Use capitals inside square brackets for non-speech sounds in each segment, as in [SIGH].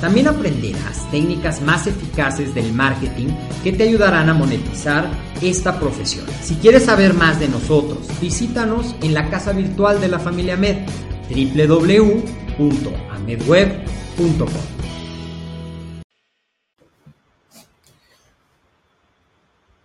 También aprenderás técnicas más eficaces del marketing que te ayudarán a monetizar esta profesión. Si quieres saber más de nosotros, visítanos en la casa virtual de la familia Med, www.amedweb.com.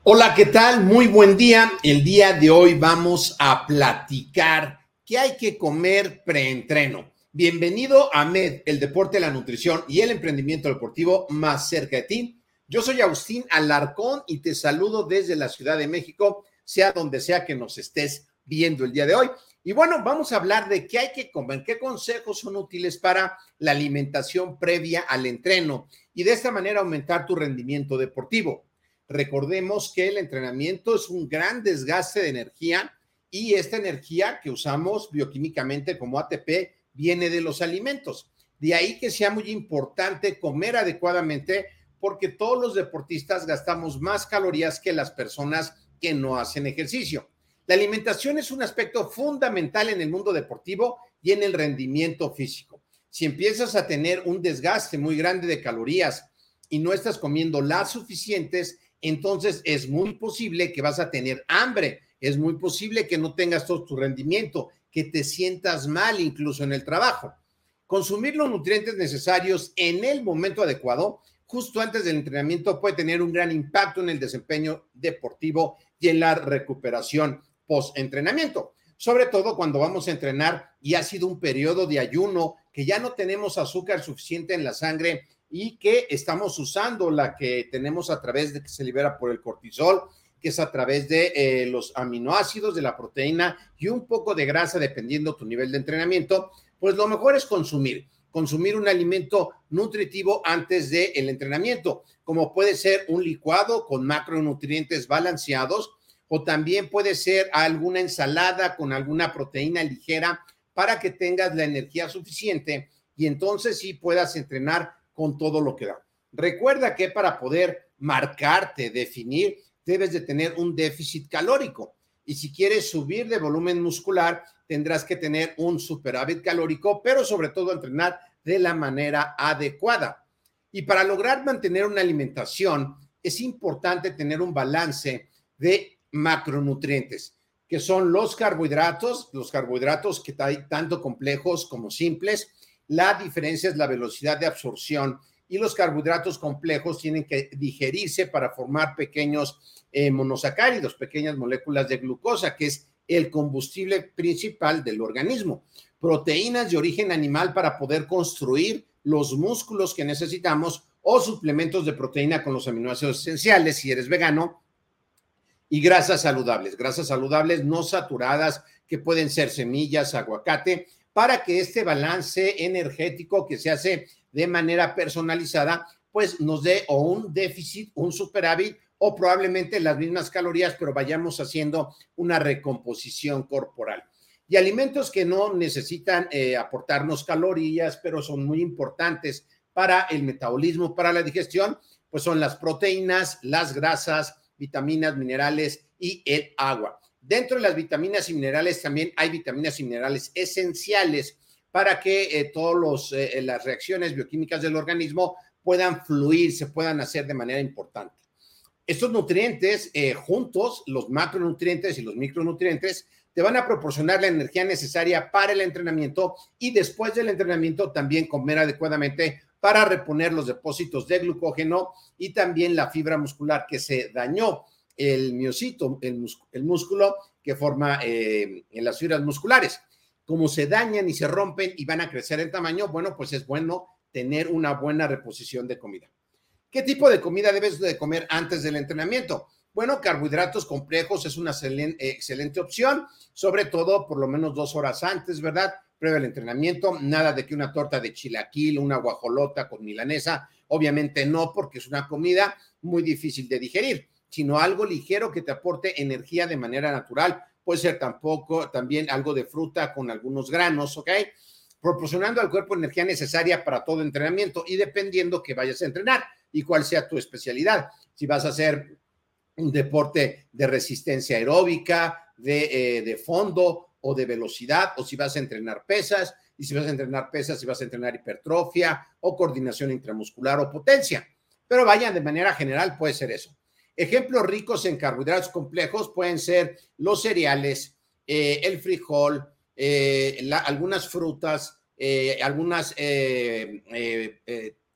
Hola, ¿qué tal? Muy buen día. El día de hoy vamos a platicar qué hay que comer preentreno. Bienvenido a MED, el deporte, la nutrición y el emprendimiento deportivo más cerca de ti. Yo soy Agustín Alarcón y te saludo desde la Ciudad de México, sea donde sea que nos estés viendo el día de hoy. Y bueno, vamos a hablar de qué hay que comer, qué consejos son útiles para la alimentación previa al entreno y de esta manera aumentar tu rendimiento deportivo. Recordemos que el entrenamiento es un gran desgaste de energía y esta energía que usamos bioquímicamente como ATP viene de los alimentos. De ahí que sea muy importante comer adecuadamente porque todos los deportistas gastamos más calorías que las personas que no hacen ejercicio. La alimentación es un aspecto fundamental en el mundo deportivo y en el rendimiento físico. Si empiezas a tener un desgaste muy grande de calorías y no estás comiendo las suficientes, entonces es muy posible que vas a tener hambre, es muy posible que no tengas todo tu rendimiento, que te sientas mal incluso en el trabajo. Consumir los nutrientes necesarios en el momento adecuado, justo antes del entrenamiento, puede tener un gran impacto en el desempeño deportivo y en la recuperación post-entrenamiento. Sobre todo cuando vamos a entrenar y ha sido un periodo de ayuno, que ya no tenemos azúcar suficiente en la sangre y que estamos usando la que tenemos a través de que se libera por el cortisol, que es a través de eh, los aminoácidos, de la proteína y un poco de grasa, dependiendo tu nivel de entrenamiento, pues lo mejor es consumir, consumir un alimento nutritivo antes del el entrenamiento, como puede ser un licuado con macronutrientes balanceados o también puede ser alguna ensalada con alguna proteína ligera para que tengas la energía suficiente y entonces sí puedas entrenar con todo lo que da. Recuerda que para poder marcarte, definir, debes de tener un déficit calórico. Y si quieres subir de volumen muscular, tendrás que tener un superávit calórico, pero sobre todo entrenar de la manera adecuada. Y para lograr mantener una alimentación, es importante tener un balance de macronutrientes, que son los carbohidratos, los carbohidratos que hay tanto complejos como simples, la diferencia es la velocidad de absorción y los carbohidratos complejos tienen que digerirse para formar pequeños eh, monosacáridos, pequeñas moléculas de glucosa, que es el combustible principal del organismo. Proteínas de origen animal para poder construir los músculos que necesitamos o suplementos de proteína con los aminoácidos esenciales si eres vegano. Y grasas saludables, grasas saludables no saturadas que pueden ser semillas, aguacate, para que este balance energético que se hace de manera personalizada, pues nos dé o un déficit, un superávit o probablemente las mismas calorías, pero vayamos haciendo una recomposición corporal. Y alimentos que no necesitan eh, aportarnos calorías, pero son muy importantes para el metabolismo, para la digestión, pues son las proteínas, las grasas, vitaminas, minerales y el agua. Dentro de las vitaminas y minerales también hay vitaminas y minerales esenciales para que eh, todas eh, las reacciones bioquímicas del organismo puedan fluir, se puedan hacer de manera importante. Estos nutrientes eh, juntos, los macronutrientes y los micronutrientes, te van a proporcionar la energía necesaria para el entrenamiento y después del entrenamiento también comer adecuadamente para reponer los depósitos de glucógeno y también la fibra muscular que se dañó, el miocito, el, músculo que forma eh, en las fibras musculares. Como se dañan y se rompen y van a crecer en tamaño, bueno, pues es bueno tener una buena reposición de comida. ¿Qué tipo de comida debes de comer antes del entrenamiento? Bueno, carbohidratos complejos es una excelente opción, sobre todo por lo menos dos horas antes, ¿verdad? Previo al entrenamiento, nada de que una torta de chilaquil, una guajolota con milanesa, obviamente no, porque es una comida muy difícil de digerir, sino algo ligero que te aporte energía de manera natural. Puede ser tampoco, también algo de fruta con algunos granos, ¿ok? Proporcionando al cuerpo energía necesaria para todo entrenamiento y dependiendo que vayas a entrenar y cuál sea tu especialidad. Si vas a hacer un deporte de resistencia aeróbica, de, eh, de, fondo o de velocidad, o si vas a entrenar pesas, y si vas a entrenar pesas, si vas a entrenar hipertrofia o coordinación intramuscular o potencia. Pero vaya, de manera general puede ser eso. Ejemplos ricos en carbohidratos complejos pueden ser los cereales, eh, el frijol, eh, algunas frutas, algunas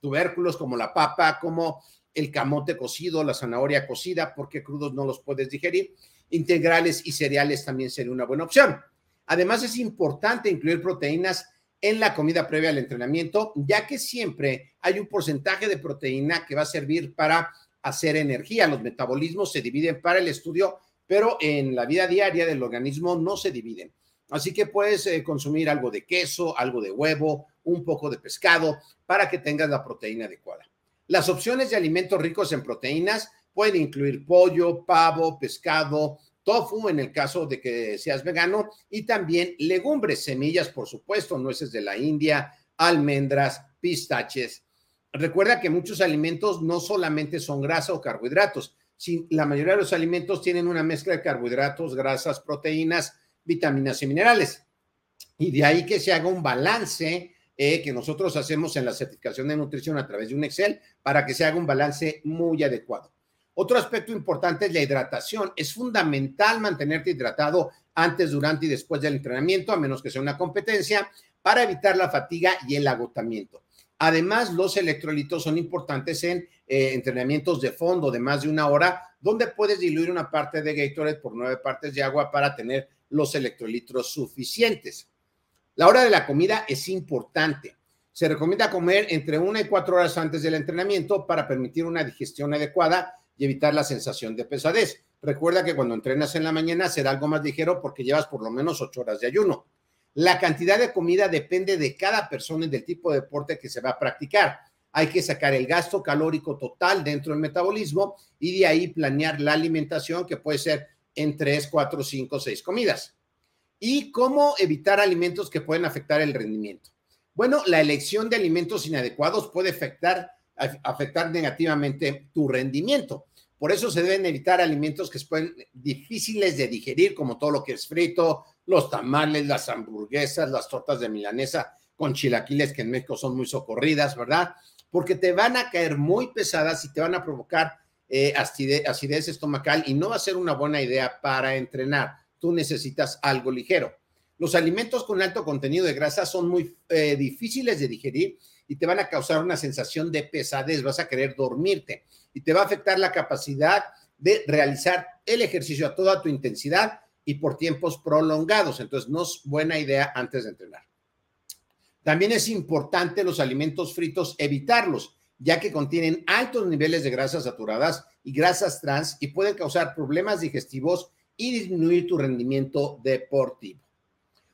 tubérculos como la papa, como el camote cocido, la zanahoria cocida, porque crudos no los puedes digerir. Integrales y cereales también sería una buena opción. Además, es importante incluir proteínas en la comida previa al entrenamiento, ya que siempre hay un porcentaje de proteína que va a servir para hacer energía. Los metabolismos se dividen para el estudio, pero en la vida diaria del organismo no se dividen. Así que puedes eh, consumir algo de queso, algo de huevo, un poco de pescado para que tengas la proteína adecuada. Las opciones de alimentos ricos en proteínas pueden incluir pollo, pavo, pescado, tofu en el caso de que seas vegano y también legumbres, semillas, por supuesto, nueces de la India, almendras, pistaches. Recuerda que muchos alimentos no solamente son grasa o carbohidratos, la mayoría de los alimentos tienen una mezcla de carbohidratos, grasas, proteínas, vitaminas y minerales. Y de ahí que se haga un balance eh, que nosotros hacemos en la certificación de nutrición a través de un Excel para que se haga un balance muy adecuado. Otro aspecto importante es la hidratación. Es fundamental mantenerte hidratado antes, durante y después del entrenamiento, a menos que sea una competencia, para evitar la fatiga y el agotamiento. Además, los electrolitos son importantes en eh, entrenamientos de fondo de más de una hora, donde puedes diluir una parte de Gatorade por nueve partes de agua para tener los electrolitos suficientes. La hora de la comida es importante. Se recomienda comer entre una y cuatro horas antes del entrenamiento para permitir una digestión adecuada y evitar la sensación de pesadez. Recuerda que cuando entrenas en la mañana será algo más ligero porque llevas por lo menos ocho horas de ayuno. La cantidad de comida depende de cada persona y del tipo de deporte que se va a practicar. Hay que sacar el gasto calórico total dentro del metabolismo y de ahí planear la alimentación que puede ser en tres, cuatro, cinco, seis comidas y cómo evitar alimentos que pueden afectar el rendimiento. Bueno, la elección de alimentos inadecuados puede afectar, afectar negativamente tu rendimiento. Por eso se deben evitar alimentos que pueden difíciles de digerir, como todo lo que es frito, los tamales, las hamburguesas, las tortas de milanesa con chilaquiles que en México son muy socorridas, ¿verdad? Porque te van a caer muy pesadas y te van a provocar eh, acidez estomacal y no va a ser una buena idea para entrenar tú necesitas algo ligero. Los alimentos con alto contenido de grasa son muy eh, difíciles de digerir y te van a causar una sensación de pesadez, vas a querer dormirte y te va a afectar la capacidad de realizar el ejercicio a toda tu intensidad y por tiempos prolongados. Entonces, no es buena idea antes de entrenar. También es importante los alimentos fritos evitarlos, ya que contienen altos niveles de grasas saturadas y grasas trans y pueden causar problemas digestivos y disminuir tu rendimiento deportivo.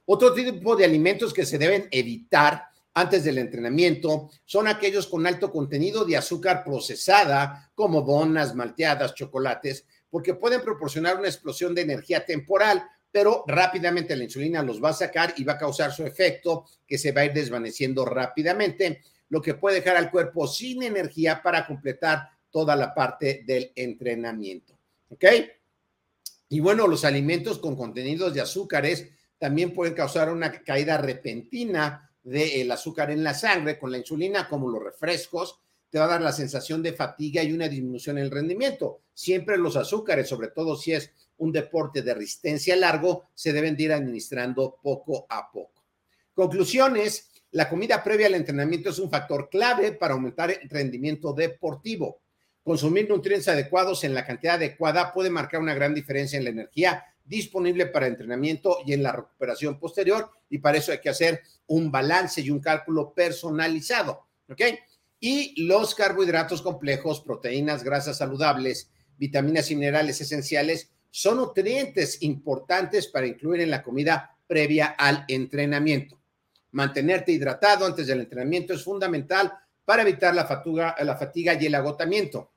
Otro tipo de alimentos que se deben evitar antes del entrenamiento son aquellos con alto contenido de azúcar procesada, como donas, malteadas, chocolates, porque pueden proporcionar una explosión de energía temporal, pero rápidamente la insulina los va a sacar y va a causar su efecto que se va a ir desvaneciendo rápidamente, lo que puede dejar al cuerpo sin energía para completar toda la parte del entrenamiento. ¿Ok? Y bueno, los alimentos con contenidos de azúcares también pueden causar una caída repentina del azúcar en la sangre con la insulina, como los refrescos, te va a dar la sensación de fatiga y una disminución en el rendimiento. Siempre los azúcares, sobre todo si es un deporte de resistencia largo, se deben de ir administrando poco a poco. Conclusiones, la comida previa al entrenamiento es un factor clave para aumentar el rendimiento deportivo. Consumir nutrientes adecuados en la cantidad adecuada puede marcar una gran diferencia en la energía disponible para entrenamiento y en la recuperación posterior y para eso hay que hacer un balance y un cálculo personalizado, ¿ok? Y los carbohidratos complejos, proteínas, grasas saludables, vitaminas y minerales esenciales son nutrientes importantes para incluir en la comida previa al entrenamiento. Mantenerte hidratado antes del entrenamiento es fundamental para evitar la fatiga, la fatiga y el agotamiento.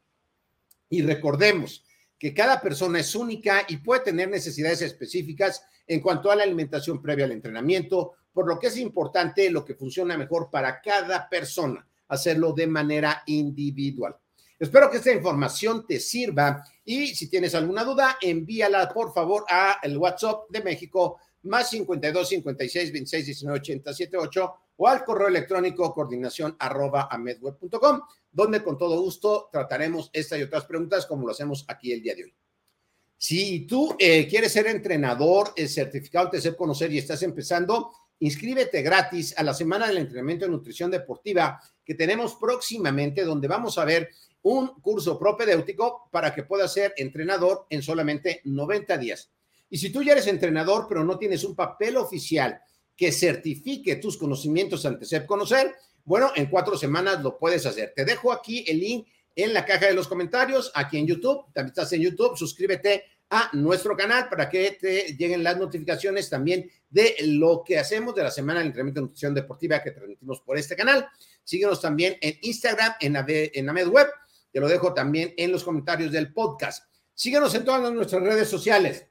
Y recordemos que cada persona es única y puede tener necesidades específicas en cuanto a la alimentación previa al entrenamiento, por lo que es importante lo que funciona mejor para cada persona, hacerlo de manera individual. Espero que esta información te sirva y si tienes alguna duda, envíala por favor a el WhatsApp de México más 52 56 26 19 80 78 o al correo electrónico coordinación arroba amedweb.com, donde con todo gusto trataremos esta y otras preguntas como lo hacemos aquí el día de hoy. Si tú eh, quieres ser entrenador, el certificado de ser conocer y estás empezando, inscríbete gratis a la semana del entrenamiento de nutrición deportiva que tenemos próximamente, donde vamos a ver un curso propedéutico para que puedas ser entrenador en solamente 90 días. Y si tú ya eres entrenador, pero no tienes un papel oficial que certifique tus conocimientos ante SEP Conocer, bueno, en cuatro semanas lo puedes hacer. Te dejo aquí el link en la caja de los comentarios, aquí en YouTube. También estás en YouTube, suscríbete a nuestro canal para que te lleguen las notificaciones también de lo que hacemos de la semana de entrenamiento de nutrición deportiva que transmitimos por este canal. Síguenos también en Instagram, en, en AmedWeb. Te lo dejo también en los comentarios del podcast. Síguenos en todas nuestras redes sociales.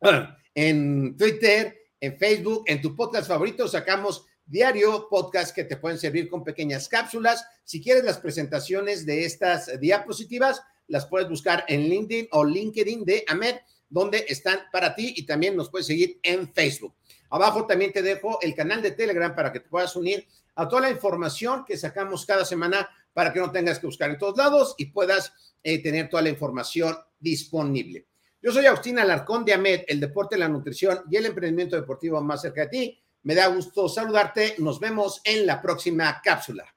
[CLEARS THROAT] en Twitter, en Facebook, en tu podcast favorito sacamos diario podcast que te pueden servir con pequeñas cápsulas. Si quieres las presentaciones de estas diapositivas, las puedes buscar en LinkedIn o LinkedIn de Ahmed, donde están para ti y también nos puedes seguir en Facebook. Abajo también te dejo el canal de Telegram para que te puedas unir a toda la información que sacamos cada semana para que no tengas que buscar en todos lados y puedas eh, tener toda la información disponible. Yo soy Agustín Alarcón de AMED, el deporte, la nutrición y el emprendimiento deportivo más cerca de ti. Me da gusto saludarte. Nos vemos en la próxima cápsula.